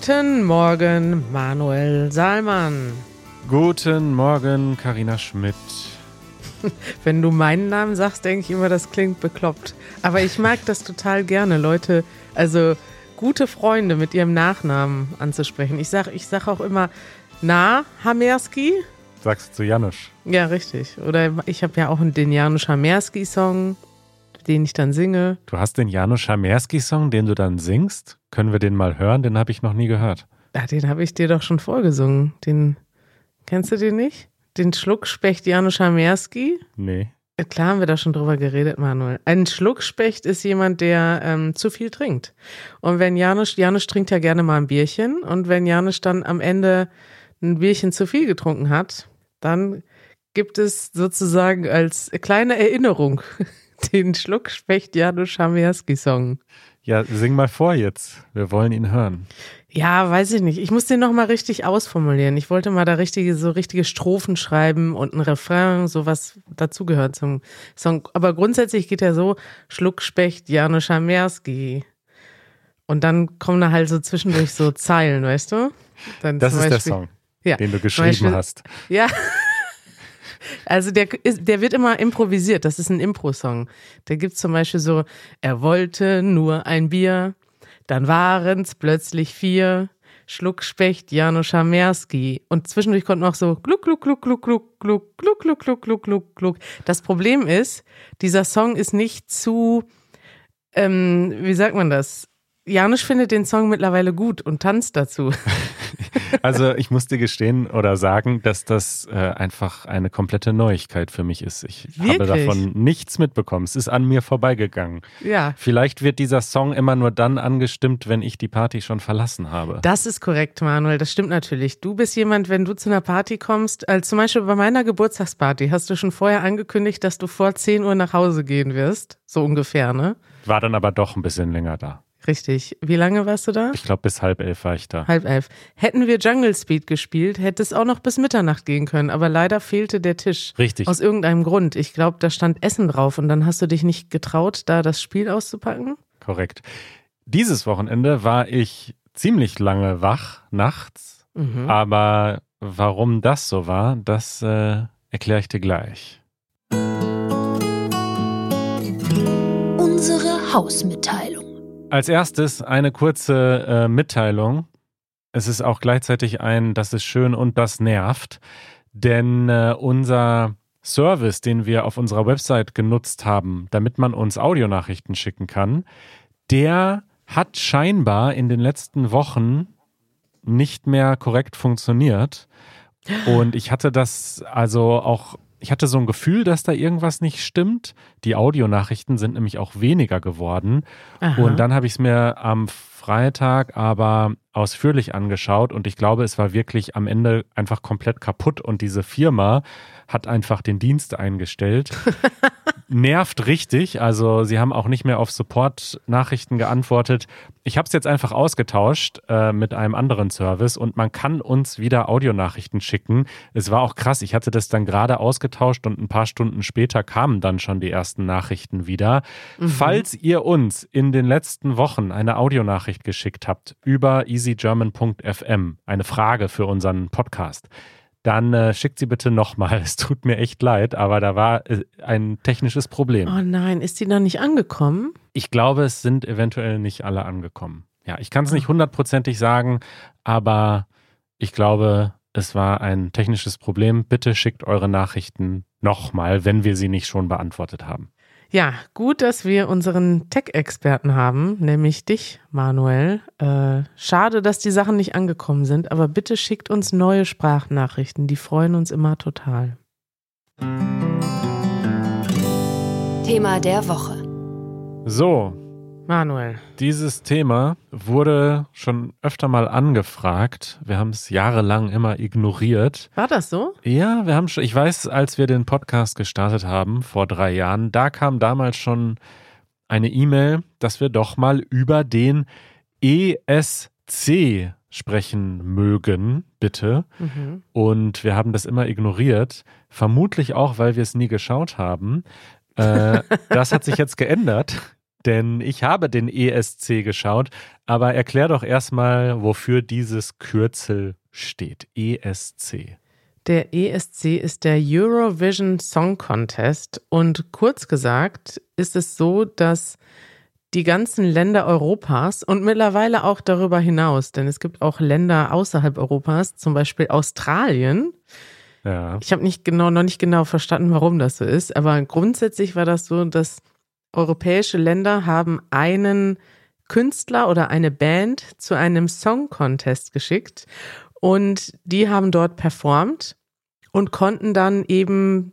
Guten Morgen, Manuel Salman. Guten Morgen, Karina Schmidt. Wenn du meinen Namen sagst, denke ich immer, das klingt bekloppt. Aber ich mag das total gerne, Leute, also gute Freunde mit ihrem Nachnamen anzusprechen. Ich sage ich sag auch immer, na, Hamerski? Sagst du zu Janusz? Ja, richtig. Oder ich habe ja auch den Janusz Hamerski-Song, den ich dann singe. Du hast den Janusz Hamerski-Song, den du dann singst? Können wir den mal hören? Den habe ich noch nie gehört. Ja, den habe ich dir doch schon vorgesungen. Den kennst du den nicht? Den Schluckspecht Janusz Hamerski? Nee. Ja, Klar haben wir da schon drüber geredet, Manuel. Ein Schluckspecht ist jemand, der ähm, zu viel trinkt. Und wenn Janusz, Janusz trinkt ja gerne mal ein Bierchen und wenn Janusz dann am Ende ein Bierchen zu viel getrunken hat, dann gibt es sozusagen als kleine Erinnerung den Schluckspecht Janusz Hamerski Song. Ja, sing mal vor jetzt. Wir wollen ihn hören. Ja, weiß ich nicht. Ich muss den nochmal richtig ausformulieren. Ich wollte mal da richtige, so richtige Strophen schreiben und ein Refrain, sowas dazugehört zum Song. Aber grundsätzlich geht er so, Schluckspecht, Janusz Hamerski. Und dann kommen da halt so zwischendurch so Zeilen, weißt du? Dann Das ist der Beispiel- Song, Ja, den du geschrieben Beispiel- hast. Ja. Also der, der wird immer improvisiert. Das ist ein Impro-Song. Da gibt's zum Beispiel so, er wollte nur ein Bier, dann waren's plötzlich vier. Schluckspecht, Janusz Hamerski. Und zwischendurch kommt noch so gluck, gluck, gluck, gluck, gluck, gluck, gluck, gluck, gluck, gluck, gluck, gluck. Das Problem ist, dieser Song ist nicht zu, ähm, wie sagt man das? Janusz findet den Song mittlerweile gut und tanzt dazu. Also ich muss dir gestehen oder sagen, dass das äh, einfach eine komplette Neuigkeit für mich ist. Ich habe Wirklich? davon nichts mitbekommen. Es ist an mir vorbeigegangen. Ja, Vielleicht wird dieser Song immer nur dann angestimmt, wenn ich die Party schon verlassen habe. Das ist korrekt, Manuel. Das stimmt natürlich. Du bist jemand, wenn du zu einer Party kommst, als zum Beispiel bei meiner Geburtstagsparty, hast du schon vorher angekündigt, dass du vor 10 Uhr nach Hause gehen wirst. So ungefähr, ne? War dann aber doch ein bisschen länger da. Richtig. Wie lange warst du da? Ich glaube, bis halb elf war ich da. Halb elf. Hätten wir Jungle Speed gespielt, hätte es auch noch bis Mitternacht gehen können, aber leider fehlte der Tisch. Richtig. Aus irgendeinem Grund. Ich glaube, da stand Essen drauf und dann hast du dich nicht getraut, da das Spiel auszupacken? Korrekt. Dieses Wochenende war ich ziemlich lange wach nachts, Mhm. aber warum das so war, das äh, erkläre ich dir gleich. Unsere Hausmitteilung. Als erstes eine kurze äh, Mitteilung. Es ist auch gleichzeitig ein, das ist schön und das nervt, denn äh, unser Service, den wir auf unserer Website genutzt haben, damit man uns Audionachrichten schicken kann, der hat scheinbar in den letzten Wochen nicht mehr korrekt funktioniert. Und ich hatte das also auch, ich hatte so ein Gefühl, dass da irgendwas nicht stimmt. Die Audionachrichten sind nämlich auch weniger geworden. Aha. Und dann habe ich es mir am Freitag aber ausführlich angeschaut und ich glaube, es war wirklich am Ende einfach komplett kaputt und diese Firma hat einfach den Dienst eingestellt. Nervt richtig, also sie haben auch nicht mehr auf Support-Nachrichten geantwortet. Ich habe es jetzt einfach ausgetauscht äh, mit einem anderen Service und man kann uns wieder Audionachrichten schicken. Es war auch krass, ich hatte das dann gerade ausgetauscht und ein paar Stunden später kamen dann schon die ersten Nachrichten wieder. Falls ihr uns in den letzten Wochen eine Audionachricht geschickt habt über easygerman.fm, eine Frage für unseren Podcast, dann äh, schickt sie bitte nochmal. Es tut mir echt leid, aber da war äh, ein technisches Problem. Oh nein, ist die noch nicht angekommen? Ich glaube, es sind eventuell nicht alle angekommen. Ja, ich kann es nicht hundertprozentig sagen, aber ich glaube, es war ein technisches Problem. Bitte schickt eure Nachrichten nochmal, wenn wir sie nicht schon beantwortet haben. Ja, gut, dass wir unseren Tech-Experten haben, nämlich dich, Manuel. Äh, schade, dass die Sachen nicht angekommen sind, aber bitte schickt uns neue Sprachnachrichten. Die freuen uns immer total. Thema der Woche. So, Manuel. Dieses Thema wurde schon öfter mal angefragt. Wir haben es jahrelang immer ignoriert. War das so? Ja, wir haben schon, ich weiß, als wir den Podcast gestartet haben, vor drei Jahren, da kam damals schon eine E-Mail, dass wir doch mal über den ESC sprechen mögen, bitte. Mhm. Und wir haben das immer ignoriert. Vermutlich auch, weil wir es nie geschaut haben. Äh, das hat sich jetzt geändert. Denn ich habe den ESC geschaut, aber erklär doch erstmal, wofür dieses Kürzel steht. ESC. Der ESC ist der Eurovision Song Contest und kurz gesagt ist es so, dass die ganzen Länder Europas und mittlerweile auch darüber hinaus, denn es gibt auch Länder außerhalb Europas, zum Beispiel Australien. Ja. Ich habe nicht genau, noch nicht genau verstanden, warum das so ist, aber grundsätzlich war das so, dass europäische Länder haben einen Künstler oder eine Band zu einem Song Contest geschickt und die haben dort performt und konnten dann eben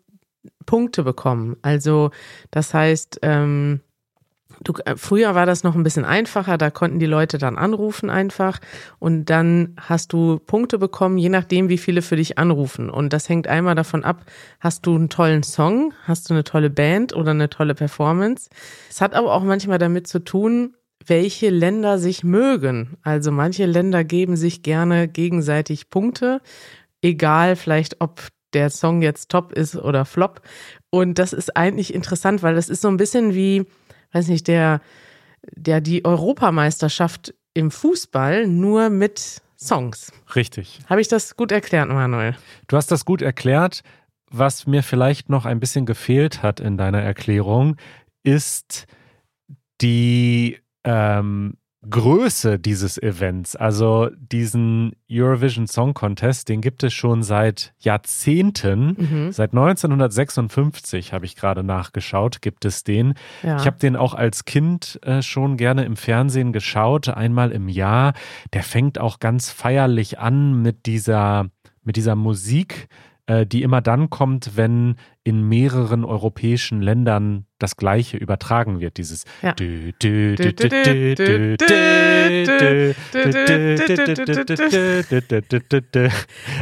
Punkte bekommen. Also das heißt, ähm, du, äh, früher war das noch ein bisschen einfacher, da konnten die Leute dann anrufen einfach und dann hast du Punkte bekommen, je nachdem, wie viele für dich anrufen. Und das hängt einmal davon ab, hast du einen tollen Song, hast du eine tolle Band oder eine tolle Performance. Es hat aber auch manchmal damit zu tun, welche Länder sich mögen. Also manche Länder geben sich gerne gegenseitig Punkte, egal vielleicht ob der Song jetzt top ist oder flop. Und das ist eigentlich interessant, weil das ist so ein bisschen wie, weiß nicht, der, der die Europameisterschaft im Fußball nur mit Songs. Richtig. Habe ich das gut erklärt, Manuel? Du hast das gut erklärt. Was mir vielleicht noch ein bisschen gefehlt hat in deiner Erklärung, ist die ähm, Größe dieses Events, also diesen Eurovision Song Contest, den gibt es schon seit Jahrzehnten. Mhm. Seit 1956 habe ich gerade nachgeschaut, gibt es den. Ja. Ich habe den auch als Kind äh, schon gerne im Fernsehen geschaut, einmal im Jahr. Der fängt auch ganz feierlich an mit dieser, mit dieser Musik, die immer dann kommt, wenn in mehreren europäischen Ländern das Gleiche übertragen wird. Dieses.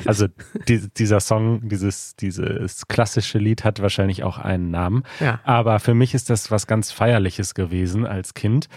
Also dieser Song, dieses, dieses klassische Lied hat wahrscheinlich auch einen Namen. Aber für mich ist das was ganz Feierliches gewesen als Kind.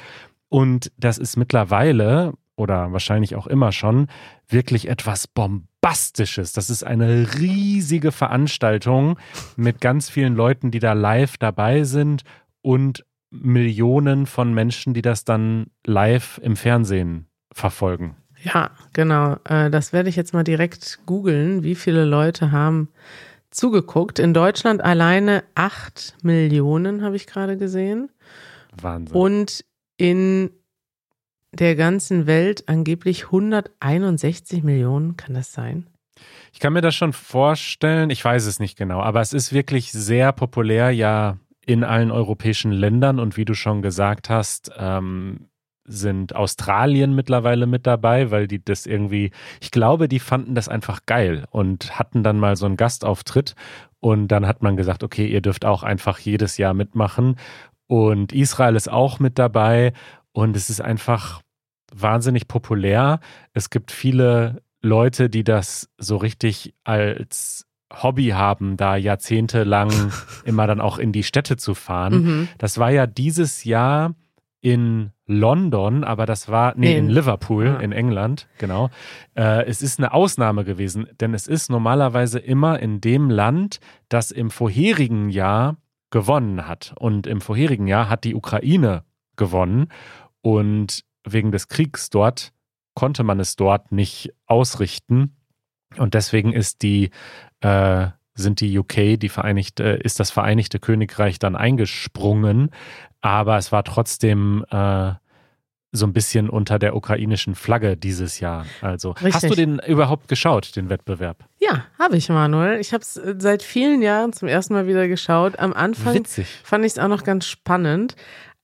Und das ist mittlerweile, oder wahrscheinlich auch immer schon wirklich etwas Bombastisches. Das ist eine riesige Veranstaltung mit ganz vielen Leuten, die da live dabei sind und Millionen von Menschen, die das dann live im Fernsehen verfolgen. Ja, genau. Äh, Das werde ich jetzt mal direkt googeln. Wie viele Leute haben zugeguckt? In Deutschland alleine acht Millionen, habe ich gerade gesehen. Wahnsinn. Und in der ganzen Welt angeblich 161 Millionen. Kann das sein? Ich kann mir das schon vorstellen, ich weiß es nicht genau, aber es ist wirklich sehr populär, ja, in allen europäischen Ländern und wie du schon gesagt hast, ähm, sind Australien mittlerweile mit dabei, weil die das irgendwie, ich glaube, die fanden das einfach geil und hatten dann mal so einen Gastauftritt und dann hat man gesagt, okay, ihr dürft auch einfach jedes Jahr mitmachen und Israel ist auch mit dabei und es ist einfach wahnsinnig populär. Es gibt viele Leute, die das so richtig als Hobby haben, da jahrzehntelang immer dann auch in die Städte zu fahren. Mhm. Das war ja dieses Jahr in London, aber das war, nee, in in- Liverpool, ah. in England, genau. Äh, es ist eine Ausnahme gewesen, denn es ist normalerweise immer in dem Land, das im vorherigen Jahr gewonnen hat. Und im vorherigen Jahr hat die Ukraine gewonnen und wegen des Kriegs dort konnte man es dort nicht ausrichten. Und deswegen ist die, äh, sind die UK, die Vereinigte, ist das Vereinigte Königreich dann eingesprungen. Aber es war trotzdem äh, so ein bisschen unter der ukrainischen Flagge dieses Jahr. Also hast Richtig. du den überhaupt geschaut, den Wettbewerb? Ja, habe ich, Manuel. Ich habe es seit vielen Jahren zum ersten Mal wieder geschaut. Am Anfang Witzig. fand ich es auch noch ganz spannend.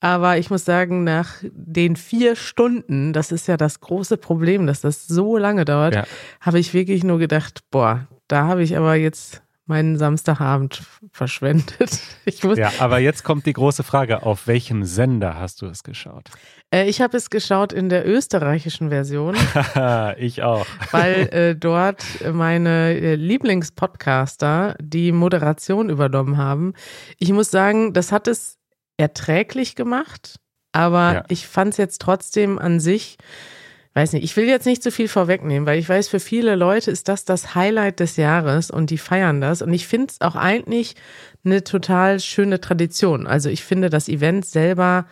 Aber ich muss sagen, nach den vier Stunden, das ist ja das große Problem, dass das so lange dauert, Ja. habe ich wirklich nur gedacht, boah, da habe ich aber jetzt meinen Samstagabend verschwendet. Ich muss, Ja, aber jetzt kommt die große Frage, auf welchem Sender hast du es geschaut? äh, ich habe es geschaut in der österreichischen Version, ich auch. weil äh, dort meine äh, Lieblingspodcaster die Moderation übernommen haben. Ich muss sagen, das hat es erträglich gemacht, aber Ja. ich fand es jetzt trotzdem an sich, weiß nicht, ich will jetzt nicht zu viel vorwegnehmen, weil ich weiß, für viele Leute ist das das Highlight des Jahres und die feiern das. Und ich finde es auch eigentlich eine total schöne Tradition. Also ich finde das Event selber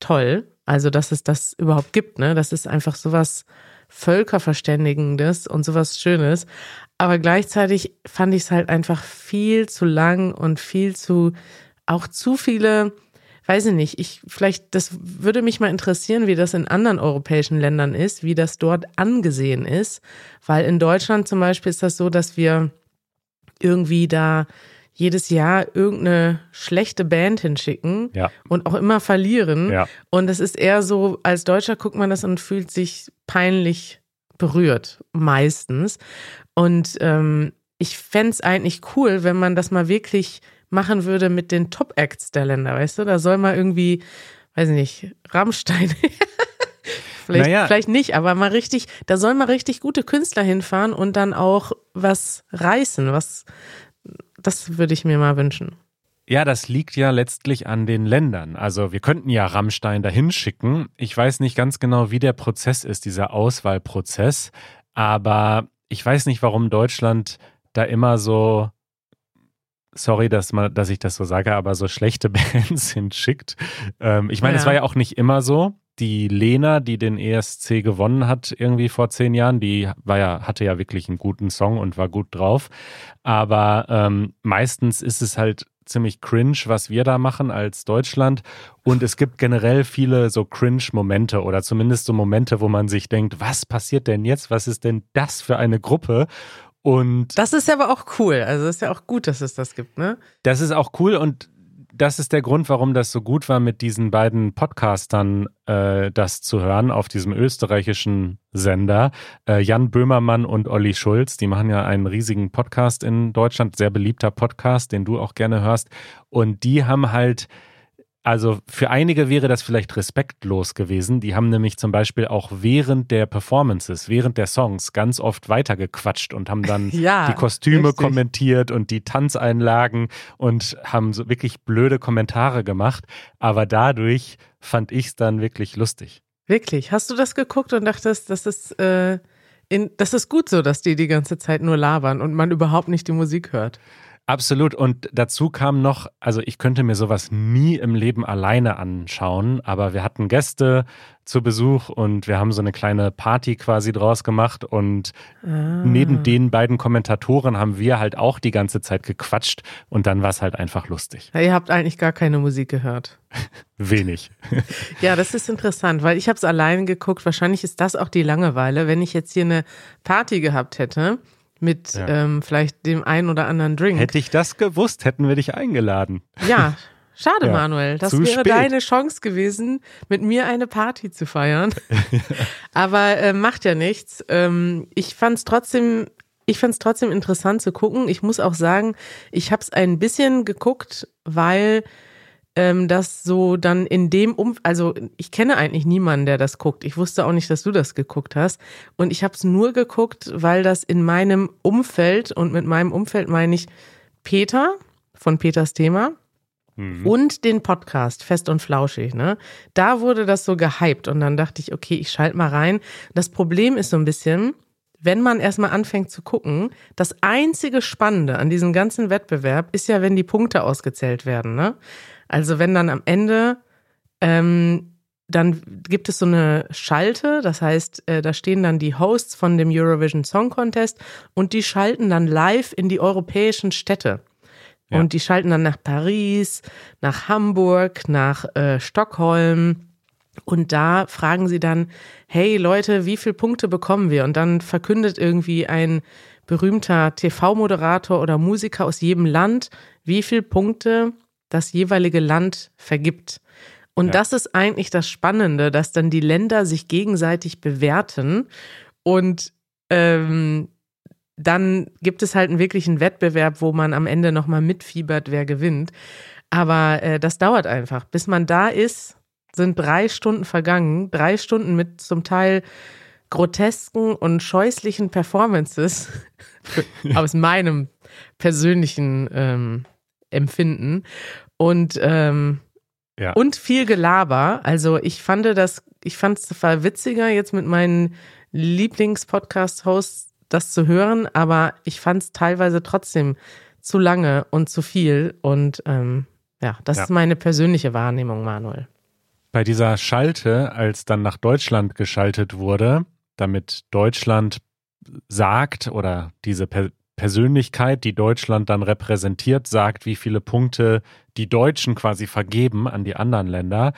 toll. Also, dass es das überhaupt gibt, ne? Das ist einfach sowas Völkerverständigendes und sowas Schönes. Aber gleichzeitig fand ich es halt einfach viel zu lang und viel zu, auch zu viele, weiß ich nicht, ich, vielleicht, das würde mich mal interessieren, wie das in anderen europäischen Ländern ist, wie das dort angesehen ist. Weil in Deutschland zum Beispiel ist das so, dass wir irgendwie da jedes Jahr irgendeine schlechte Band hinschicken Ja. und auch immer verlieren. Ja. Und es ist eher so, als Deutscher guckt man das und fühlt sich peinlich berührt, meistens. Und ähm, ich fände es eigentlich cool, wenn man das mal wirklich machen würde mit den Top-Acts der Länder, weißt du? Da soll mal irgendwie, weiß ich nicht, Rammstein. vielleicht, Naja. vielleicht nicht, aber mal richtig, da sollen mal richtig gute Künstler hinfahren und dann auch was reißen, was, das würde ich mir mal wünschen. Ja, das liegt ja letztlich an den Ländern. Also wir könnten ja Rammstein dahin schicken. Ich weiß nicht ganz genau, wie der Prozess ist, dieser Auswahlprozess. Aber ich weiß nicht, warum Deutschland da immer so, sorry, dass, man, dass ich das so sage, aber so schlechte Bands hinschickt. Ähm, ich meine, es Ja. war ja auch nicht immer so. Die Lena, die den ESC gewonnen hat, irgendwie vor zehn Jahren, die war ja, hatte ja wirklich einen guten Song und war gut drauf. Aber ähm, meistens ist es halt ziemlich cringe, was wir da machen als Deutschland. Und es gibt generell viele so cringe-Momente oder zumindest so Momente, wo man sich denkt, was passiert denn jetzt? Was ist denn das für eine Gruppe? Und Das ist aber auch cool. Also ist ja auch gut, dass es das gibt, ne? das ist auch cool und das ist der Grund, warum das so gut war, mit diesen beiden Podcastern äh, das zu hören auf diesem österreichischen Sender. Äh, Jan Böhmermann und Olli Schulz, die machen ja einen riesigen Podcast in Deutschland, sehr beliebter Podcast, den du auch gerne hörst. Und die haben halt also für einige wäre das vielleicht respektlos gewesen. Die haben nämlich zum Beispiel auch während der Performances, während der Songs ganz oft weitergequatscht und haben dann Ja, die Kostüme richtig. kommentiert und die Tanzeinlagen und haben so wirklich blöde Kommentare gemacht. Aber dadurch fand ich es dann wirklich lustig. Wirklich. Hast du das geguckt und dachtest, das ist, äh, in, das ist gut so, dass die die ganze Zeit nur labern und man überhaupt nicht die Musik hört? Absolut. Und dazu kam noch, also ich könnte mir sowas nie im Leben alleine anschauen, aber wir hatten Gäste zu Besuch und wir haben so eine kleine Party quasi draus gemacht und neben den beiden Kommentatoren haben wir halt auch die ganze Zeit gequatscht und dann war es halt einfach lustig. Ja, ihr habt eigentlich gar keine Musik gehört. Wenig. Ja, das ist interessant, weil ich habe es alleine geguckt. Wahrscheinlich ist das auch die Langeweile. Wenn ich jetzt hier eine Party gehabt hätte mit Ja. ähm, vielleicht dem einen oder anderen Drink. Hätte ich das gewusst, hätten wir dich eingeladen. Ja, schade, Ja, Manuel. Das zu wäre spät. deine Chance gewesen, mit mir eine Party zu feiern. Aber äh, macht ja nichts. Ähm, ich fand es trotzdem, ich fand es trotzdem interessant zu gucken. Ich muss auch sagen, ich habe es ein bisschen geguckt, weil ähm, das so dann in dem um, also ich kenne eigentlich niemanden, der das guckt. Ich wusste auch nicht, dass du das geguckt hast. Und ich habe es nur geguckt, weil das in meinem Umfeld und mit meinem Umfeld meine ich Peter von Peters Thema und den Podcast Fest und Flauschig, ne? Da wurde das so gehypt und dann dachte ich, okay, ich schalte mal rein. Das Problem ist so ein bisschen, wenn man erstmal anfängt zu gucken, das einzige Spannende an diesem ganzen Wettbewerb ist ja, wenn die Punkte ausgezählt werden, ne? Also wenn dann am Ende ähm, dann gibt es so eine Schalte, das heißt, äh, da stehen dann die Hosts von dem Eurovision Song Contest und die schalten dann live in die europäischen Städte. Ja. Und die schalten dann nach Paris, nach Hamburg, nach äh, Stockholm. Und da fragen sie dann, hey Leute, wie viele Punkte bekommen wir? Und dann verkündet irgendwie ein berühmter TV-Moderator oder Musiker aus jedem Land, wie viele Punkte das jeweilige Land vergibt. Und Ja. das ist eigentlich das Spannende, dass dann die Länder sich gegenseitig bewerten und ähm, dann gibt es halt einen wirklichen Wettbewerb, wo man am Ende nochmal mitfiebert, wer gewinnt. Aber äh, das dauert einfach. Bis man da ist, sind drei Stunden vergangen. Drei Stunden mit zum Teil grotesken und scheußlichen Performances aus meinem persönlichen ähm, Empfinden. Und ähm, Ja. und viel Gelaber. Also ich fand das, ich fand es zwar witziger, jetzt mit meinen Lieblings-Podcast-Hosts das zu hören, aber ich fand es teilweise trotzdem zu lange und zu viel. Und ähm, ja, das Ja. ist meine persönliche Wahrnehmung, Manuel. bei dieser Schalte, als dann nach Deutschland geschaltet wurde, damit Deutschland sagt oder diese per Persönlichkeit, die Deutschland dann repräsentiert, sagt, wie viele Punkte die Deutschen quasi vergeben an die anderen Länder.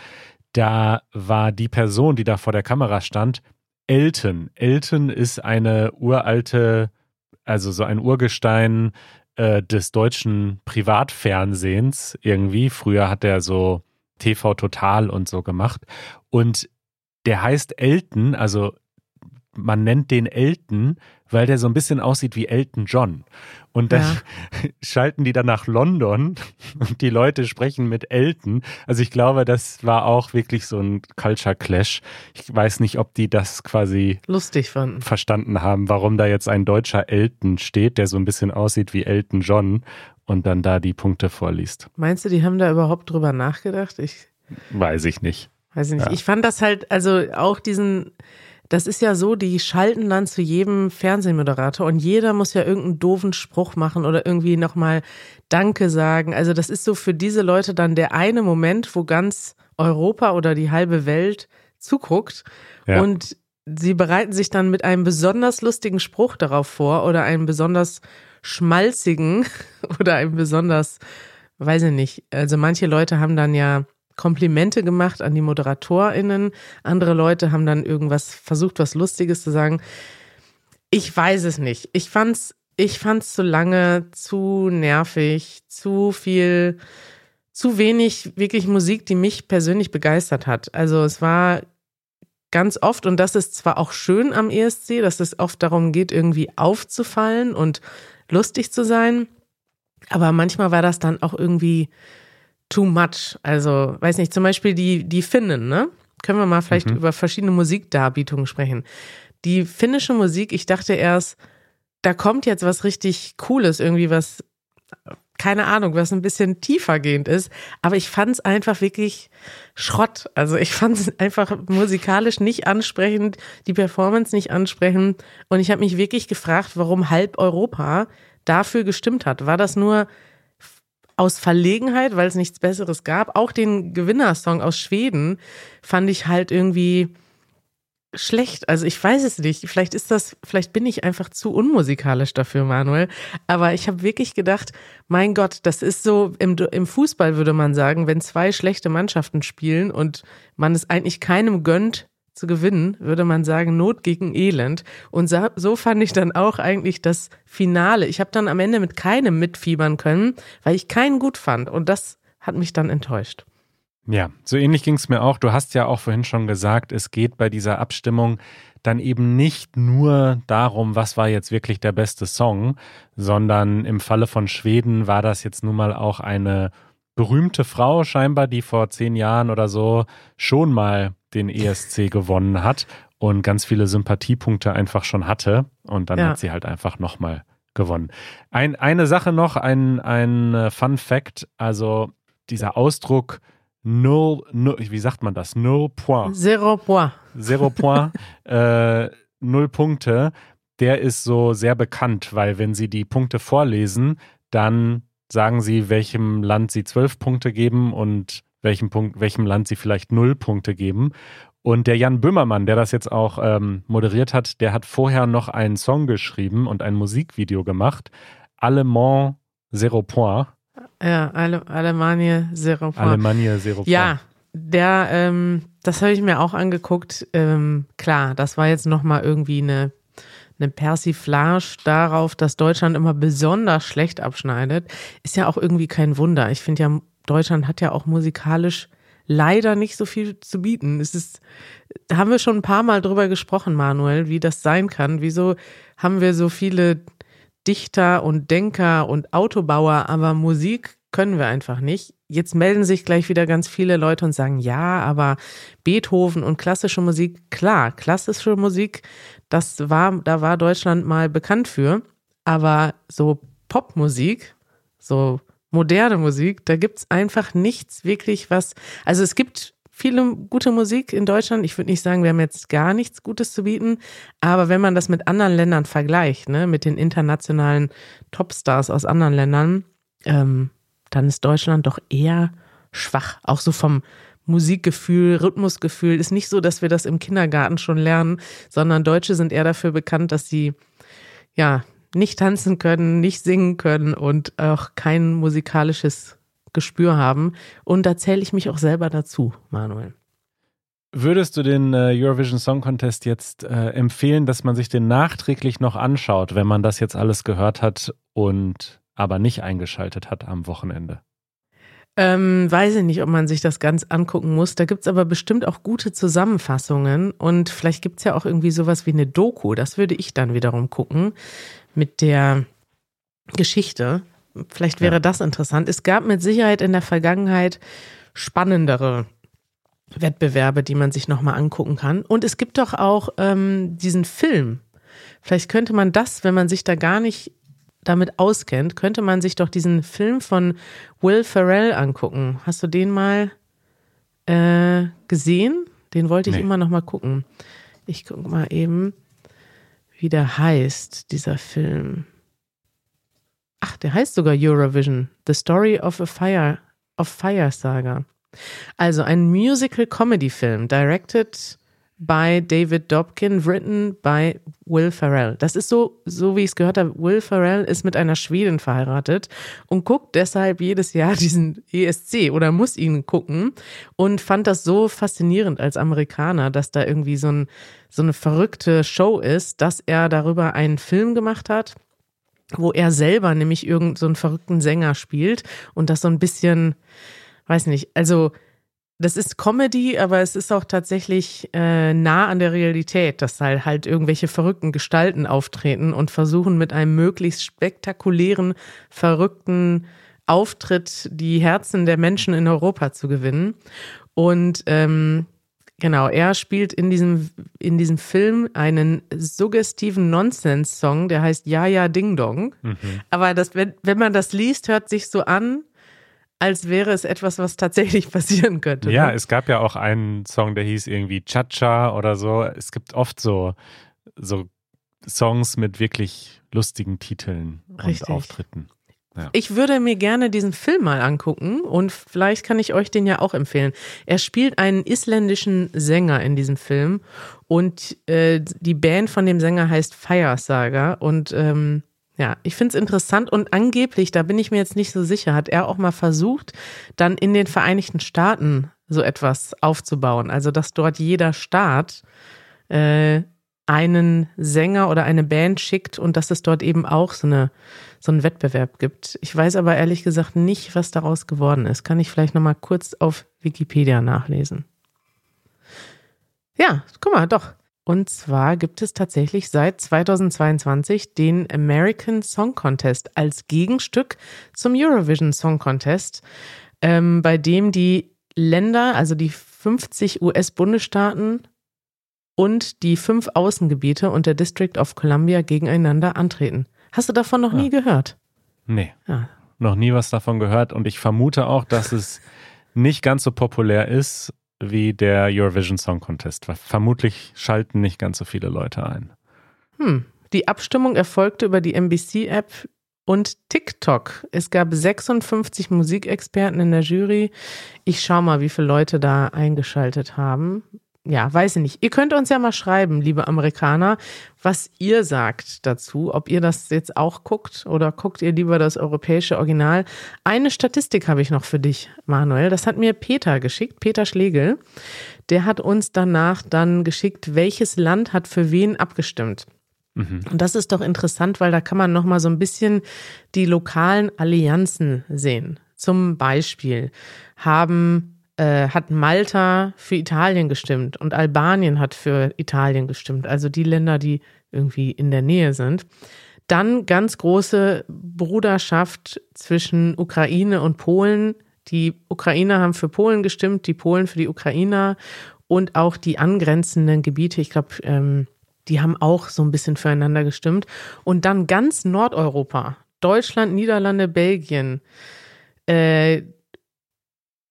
Da war die Person, die da vor der Kamera stand, Elton. Elton ist eine uralte, also so ein Urgestein äh, des deutschen Privatfernsehens irgendwie. Früher hat er so TV Total und so gemacht. Und der heißt Elton, also man nennt den Elton, weil der so ein bisschen aussieht wie Elton John. Und dann ja. schalten die dann nach London und die Leute sprechen mit Elton. Also ich glaube, das war auch wirklich so ein Culture Clash. Ich weiß nicht, ob die das quasi lustig fanden. verstanden haben, warum da jetzt ein deutscher Elton steht, der so ein bisschen aussieht wie Elton John und dann da die Punkte vorliest. Meinst du, die haben da überhaupt drüber nachgedacht? Ich weiß ich nicht. Weiß ich nicht. Ja. Ich fand das halt, also auch diesen das ist ja so, die schalten dann zu jedem Fernsehmoderator und jeder muss ja irgendeinen doofen Spruch machen oder irgendwie nochmal Danke sagen. Also das ist so für diese Leute dann der eine Moment, wo ganz Europa oder die halbe Welt zuguckt ja. und sie bereiten sich dann mit einem besonders lustigen Spruch darauf vor oder einem besonders schmalzigen oder einem besonders, weiß ich nicht. Also manche Leute haben dann ja Komplimente gemacht an die ModeratorInnen. Andere Leute haben dann irgendwas versucht, was Lustiges zu sagen. Ich weiß es nicht. Ich fand's, ich fand's zu lange, zu nervig, zu viel, zu wenig wirklich Musik, die mich persönlich begeistert hat. Also es war ganz oft, und das ist zwar auch schön am ESC, dass es oft darum geht, irgendwie aufzufallen und lustig zu sein, aber manchmal war das dann auch irgendwie too much. Also, weiß nicht, zum Beispiel die, die Finnen, ne? Können wir mal vielleicht mhm. über verschiedene Musikdarbietungen sprechen. Die finnische Musik, ich dachte erst, da kommt jetzt was richtig Cooles, irgendwie was, keine Ahnung, was ein bisschen tiefergehend ist. Aber ich fand es einfach wirklich Schrott. Also ich fand es einfach musikalisch nicht ansprechend, die Performance nicht ansprechend. Und ich habe mich wirklich gefragt, warum halb Europa dafür gestimmt hat. War das nur aus Verlegenheit, weil es nichts Besseres gab. Auch den Gewinnersong aus Schweden fand ich halt irgendwie schlecht. Also ich weiß es nicht. Vielleicht ist das, vielleicht bin ich einfach zu unmusikalisch dafür, Manuel. Aber ich habe wirklich gedacht, mein Gott, das ist so, im, im Fußball würde man sagen, wenn zwei schlechte Mannschaften spielen und man es eigentlich keinem gönnt, zu gewinnen, würde man sagen, Not gegen Elend. Und so fand ich dann auch eigentlich das Finale. Ich habe dann am Ende mit keinem mitfiebern können, weil ich keinen gut fand. Und das hat mich dann enttäuscht. Ja, so ähnlich ging es mir auch. Du hast ja auch vorhin schon gesagt, es geht bei dieser Abstimmung dann eben nicht nur darum, was war jetzt wirklich der beste Song, sondern im Falle von Schweden war das jetzt nun mal auch eine berühmte Frau scheinbar, die vor zehn Jahren oder so schon mal den ESC gewonnen hat und ganz viele Sympathiepunkte einfach schon hatte. Und dann ja. hat sie halt einfach nochmal gewonnen. Ein, eine Sache noch, ein, ein äh, Fun Fact, also dieser Ausdruck null, null wie sagt man das? Null point. Zero point. Zero point, äh, null Punkte, der ist so sehr bekannt, weil wenn sie die Punkte vorlesen, dann sagen sie, welchem Land sie zwölf Punkte geben und welchem, Punkt, welchem Land sie vielleicht null Punkte geben. Und der Jan Böhmermann, der das jetzt auch ähm, moderiert hat, der hat vorher noch einen Song geschrieben und ein Musikvideo gemacht. Allemand Zero Point. Ja, Ale Alemannia Zero Point. Alemannia Zero Point. Ja, der, ähm, das habe ich mir auch angeguckt. Ähm, klar, das war jetzt nochmal irgendwie eine, eine Persiflage darauf, dass Deutschland immer besonders schlecht abschneidet. Ist ja auch irgendwie kein Wunder. Ich finde ja, Deutschland hat ja auch musikalisch leider nicht so viel zu bieten. Es ist, haben wir schon ein paar Mal drüber gesprochen, Manuel, wie das sein kann. Wieso haben wir so viele Dichter und Denker und Autobauer, aber Musik können wir einfach nicht. Jetzt melden sich gleich wieder ganz viele Leute und sagen, ja, aber Beethoven und klassische Musik, klar, klassische Musik, das war, da war Deutschland mal bekannt für, aber so Popmusik, so moderne Musik, da gibt es einfach nichts wirklich was. Also es gibt viele gute Musik in Deutschland. Ich würde nicht sagen, wir haben jetzt gar nichts Gutes zu bieten, aber wenn man das mit anderen Ländern vergleicht, ne, mit den internationalen Topstars aus anderen Ländern, ähm, dann ist Deutschland doch eher schwach, auch so vom Musikgefühl, Rhythmusgefühl. Ist nicht so, dass wir das im Kindergarten schon lernen, sondern Deutsche sind eher dafür bekannt, dass sie ja nicht tanzen können, nicht singen können und auch kein musikalisches Gespür haben. Und da zähle ich mich auch selber dazu, Manuel. Würdest du den äh, Eurovision Song Contest jetzt äh, empfehlen, dass man sich den nachträglich noch anschaut, wenn man das jetzt alles gehört hat und aber nicht eingeschaltet hat am Wochenende? Ähm, weiß ich nicht, ob man sich das ganz angucken muss. Da gibt's aber bestimmt auch gute Zusammenfassungen und vielleicht gibt's ja auch irgendwie sowas wie eine Doku. Das würde ich dann wiederum gucken mit der Geschichte. Vielleicht wäre ja. das interessant. Es gab mit Sicherheit in der Vergangenheit spannendere Wettbewerbe, die man sich nochmal angucken kann. Und es gibt doch auch ähm, diesen Film. Vielleicht könnte man das, wenn man sich da gar nicht damit auskennt, könnte man sich doch diesen Film von Will Ferrell angucken. Hast du den mal äh, gesehen? Den wollte ich nee. immer noch mal gucken. Ich gucke mal eben, wie der heißt, dieser Film. Ach, der heißt sogar Eurovision. The Story of a Fire, of Fire Saga. Also ein Musical-Comedy-Film, directed by David Dobkin, written by Will Ferrell. Das ist so, so wie ich es gehört habe. Will Ferrell ist mit einer Schwedin verheiratet und guckt deshalb jedes Jahr diesen ESC oder muss ihn gucken und fand das so faszinierend als Amerikaner, dass da irgendwie so, ein, so eine verrückte Show ist, dass er darüber einen Film gemacht hat wo er selber nämlich irgendeinen so verrückten Sänger spielt und das so ein bisschen, weiß nicht, also das ist Comedy, aber es ist auch tatsächlich äh, nah an der Realität, dass halt, halt irgendwelche verrückten Gestalten auftreten und versuchen mit einem möglichst spektakulären, verrückten Auftritt die Herzen der Menschen in Europa zu gewinnen. Und ähm, genau, er spielt in diesem, in diesem Film einen suggestiven Nonsense-Song, der heißt Ja, ja, Ding Dong. Mhm. Aber das, wenn, wenn man das liest, hört sich so an, als wäre es etwas, was tatsächlich passieren könnte. Ja, ne? es gab ja auch einen Song, der hieß irgendwie Cha-Cha oder so. Es gibt oft so, so Songs mit wirklich lustigen Titeln Richtig. und Auftritten. Ja. Ich würde mir gerne diesen Film mal angucken und vielleicht kann ich euch den ja auch empfehlen. Er spielt einen isländischen Sänger in diesem Film und äh, die Band von dem Sänger heißt Fire Saga und ähm, ja, ich finde es interessant und angeblich, da bin ich mir jetzt nicht so sicher, hat er auch mal versucht, dann in den Vereinigten Staaten so etwas aufzubauen. Also, dass dort jeder Staat äh, einen Sänger oder eine Band schickt und dass es dort eben auch so, eine, so einen Wettbewerb gibt. Ich weiß aber ehrlich gesagt nicht, was daraus geworden ist. Kann ich vielleicht nochmal kurz auf Wikipedia nachlesen. Ja, guck mal, doch. Und zwar gibt es tatsächlich seit 2022 den American Song Contest als Gegenstück zum Eurovision Song Contest, ähm, bei dem die Länder, also die 50 US-Bundesstaaten und die fünf Außengebiete und der District of Columbia gegeneinander antreten. Hast du davon noch ja. nie gehört? Nee. Ja. Noch nie was davon gehört und ich vermute auch, dass es nicht ganz so populär ist wie der Eurovision Song Contest. Vermutlich schalten nicht ganz so viele Leute ein. Hm. Die Abstimmung erfolgte über die NBC-App und TikTok. Es gab 56 Musikexperten in der Jury. Ich schau mal, wie viele Leute da eingeschaltet haben ja, weiß ich nicht. Ihr könnt uns ja mal schreiben, liebe Amerikaner, was ihr sagt dazu, ob ihr das jetzt auch guckt oder guckt ihr lieber das europäische Original. Eine Statistik habe ich noch für dich, Manuel. Das hat mir Peter geschickt, Peter Schlegel. Der hat uns danach dann geschickt, welches Land hat für wen abgestimmt. Mhm. Und das ist doch interessant, weil da kann man noch mal so ein bisschen die lokalen Allianzen sehen. Zum Beispiel haben äh, hat Malta für Italien gestimmt und Albanien hat für Italien gestimmt, also die Länder, die irgendwie in der Nähe sind. Dann ganz große Bruderschaft zwischen Ukraine und Polen. Die Ukrainer haben für Polen gestimmt, die Polen für die Ukrainer und auch die angrenzenden Gebiete. Ich glaube, ähm, die haben auch so ein bisschen füreinander gestimmt. Und dann ganz Nordeuropa, Deutschland, Niederlande, Belgien, äh,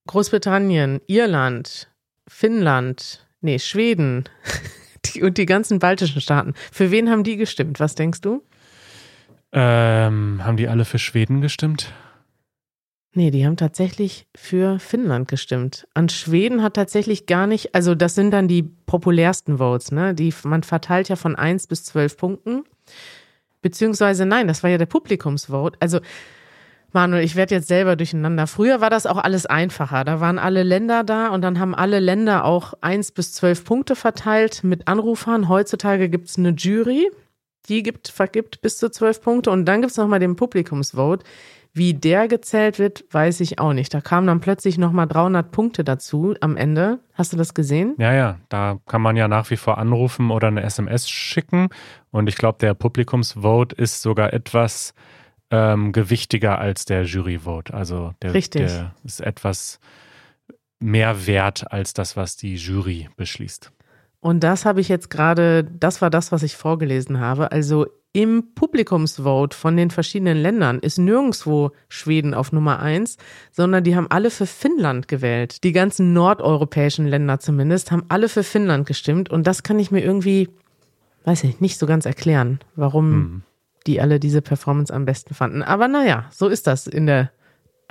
Großbritannien, Irland, Finnland, nee, Schweden die, und die ganzen baltischen Staaten. Für wen haben die gestimmt? Was denkst du? Ähm, haben die alle für Schweden gestimmt? Nee, die haben tatsächlich für Finnland gestimmt. An Schweden hat tatsächlich gar nicht, also das sind dann die populärsten Votes, ne? Die, man verteilt ja von 1 bis 12 Punkten. Beziehungsweise nein, das war ja der Publikumsvote. Also Manuel, ich werde jetzt selber durcheinander. Früher war das auch alles einfacher. Da waren alle Länder da und dann haben alle Länder auch 1 bis 12 Punkte verteilt mit Anrufern. Heutzutage gibt es eine Jury, die gibt, vergibt bis zu 12 Punkte und dann gibt es nochmal den Publikumsvote. Wie der gezählt wird, weiß ich auch nicht. Da kamen dann plötzlich nochmal 300 Punkte dazu am Ende. Hast du das gesehen? Ja, ja, da kann man ja nach wie vor anrufen oder eine SMS schicken. Und ich glaube, der Publikumsvote ist sogar etwas ähm, gewichtiger als der Juryvote. Also der, Richtig. der ist etwas mehr wert als das, was die Jury beschließt. Und das habe ich jetzt gerade, das war das, was ich vorgelesen habe. Also im Publikumsvote von den verschiedenen Ländern ist nirgendwo Schweden auf Nummer eins, sondern die haben alle für Finnland gewählt. Die ganzen nordeuropäischen Länder zumindest haben alle für Finnland gestimmt. Und das kann ich mir irgendwie, weiß ich, nicht so ganz erklären, warum Hm. Die alle diese Performance am besten fanden. Aber naja, so ist das in der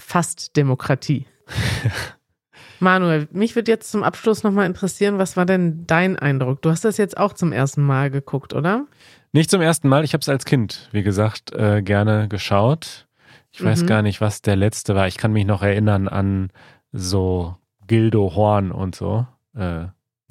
Fast-Demokratie. Manuel, mich würde jetzt zum Abschluss nochmal interessieren, was war denn dein Eindruck? Du hast das jetzt auch zum ersten Mal geguckt, oder? Nicht zum ersten Mal, ich habe es als Kind, wie gesagt, äh, gerne geschaut. Ich weiß Mhm. gar nicht, was der letzte war. Ich kann mich noch erinnern an so Gildo Horn und so. Äh,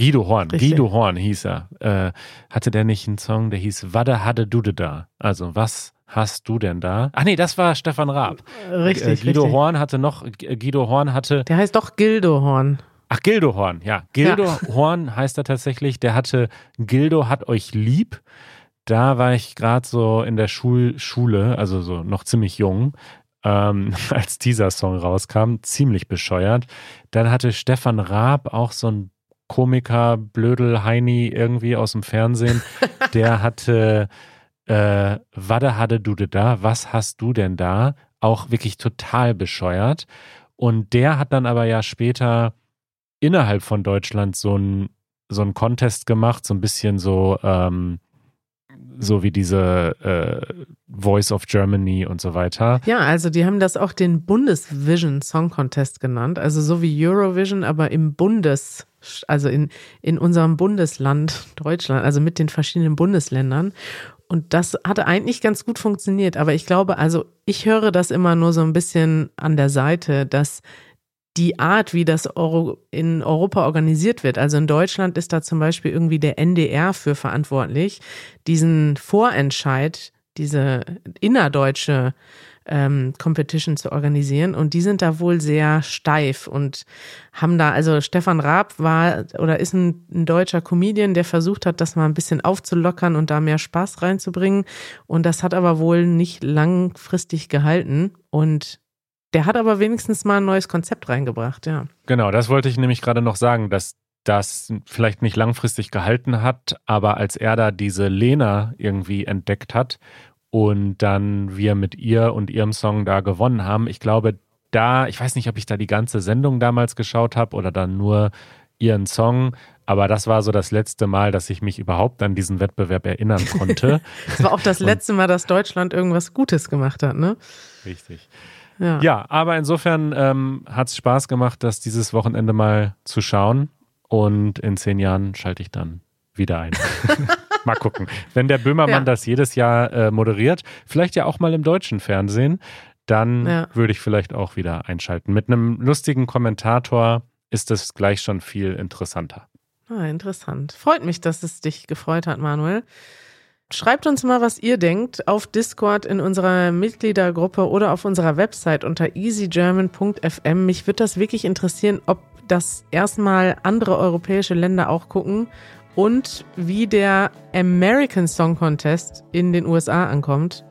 Guido Horn, Richtig. Guido Horn hieß er. Äh, hatte der nicht einen Song, der hieß Wade hatte Dude da? Also, was hast du denn da? Ach nee, das war Stefan Raab. Richtig, äh, Guido richtig. Horn hatte noch, äh, Guido Horn hatte Der heißt doch Gildehorn. Ach, Gildo Horn, ja. Gildo Horn heißt er tatsächlich. Der hatte Gildo hat euch lieb. Da war ich gerade so in der Schul Schule, also so noch ziemlich jung, ähm, als dieser Song rauskam. Ziemlich bescheuert. Dann hatte Stefan Raab auch so ein Komiker, Blödel, Heini irgendwie aus dem Fernsehen. Der hatte äh, Wade hatte du da? Was hast du denn da? Auch wirklich total bescheuert. Und der hat dann aber ja später innerhalb von Deutschland so ein so einen Contest gemacht, so ein bisschen so ähm, so wie diese äh, Voice of Germany und so weiter. Ja, also die haben das auch den Bundesvision Song Contest genannt. Also so wie Eurovision, aber im Bundes, also in, in unserem Bundesland Deutschland, also mit den verschiedenen Bundesländern. Und das hatte eigentlich ganz gut funktioniert. Aber ich glaube, also ich höre das immer nur so ein bisschen an der Seite, dass die Art, wie das Euro in Europa organisiert wird. Also in Deutschland ist da zum Beispiel irgendwie der NDR für verantwortlich, diesen Vorentscheid, diese innerdeutsche ähm, Competition zu organisieren. Und die sind da wohl sehr steif und haben da, also Stefan Raab war oder ist ein, ein deutscher Comedian, der versucht hat, das mal ein bisschen aufzulockern und da mehr Spaß reinzubringen. Und das hat aber wohl nicht langfristig gehalten. Und der hat aber wenigstens mal ein neues Konzept reingebracht, ja. Genau, das wollte ich nämlich gerade noch sagen, dass das vielleicht nicht langfristig gehalten hat, aber als er da diese Lena irgendwie entdeckt hat und dann wir mit ihr und ihrem Song da gewonnen haben, ich glaube, da, ich weiß nicht, ob ich da die ganze Sendung damals geschaut habe oder dann nur ihren Song, aber das war so das letzte Mal, dass ich mich überhaupt an diesen Wettbewerb erinnern konnte. Das war auch das letzte Mal, dass Deutschland irgendwas Gutes gemacht hat, ne? Richtig. Ja. Ja, aber insofern ähm, hat es Spaß gemacht, das dieses Wochenende mal zu schauen. Und in zehn Jahren schalte ich dann wieder ein. mal gucken. Wenn der Böhmermann Ja. das jedes Jahr äh, moderiert, vielleicht ja auch mal im deutschen Fernsehen, dann Ja. würde ich vielleicht auch wieder einschalten. Mit einem lustigen Kommentator ist es gleich schon viel interessanter. Ah, interessant. Freut mich, dass es dich gefreut hat, Manuel. Schreibt uns mal, was ihr denkt, auf Discord in unserer Mitgliedergruppe oder auf unserer Website unter easygerman.fm. Mich würde das wirklich interessieren, ob das erstmal andere europäische Länder auch gucken und wie der American Song Contest in den USA ankommt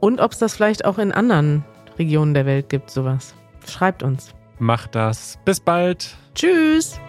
und ob es das vielleicht auch in anderen Regionen der Welt gibt, sowas. Schreibt uns. Macht das. Bis bald. Tschüss!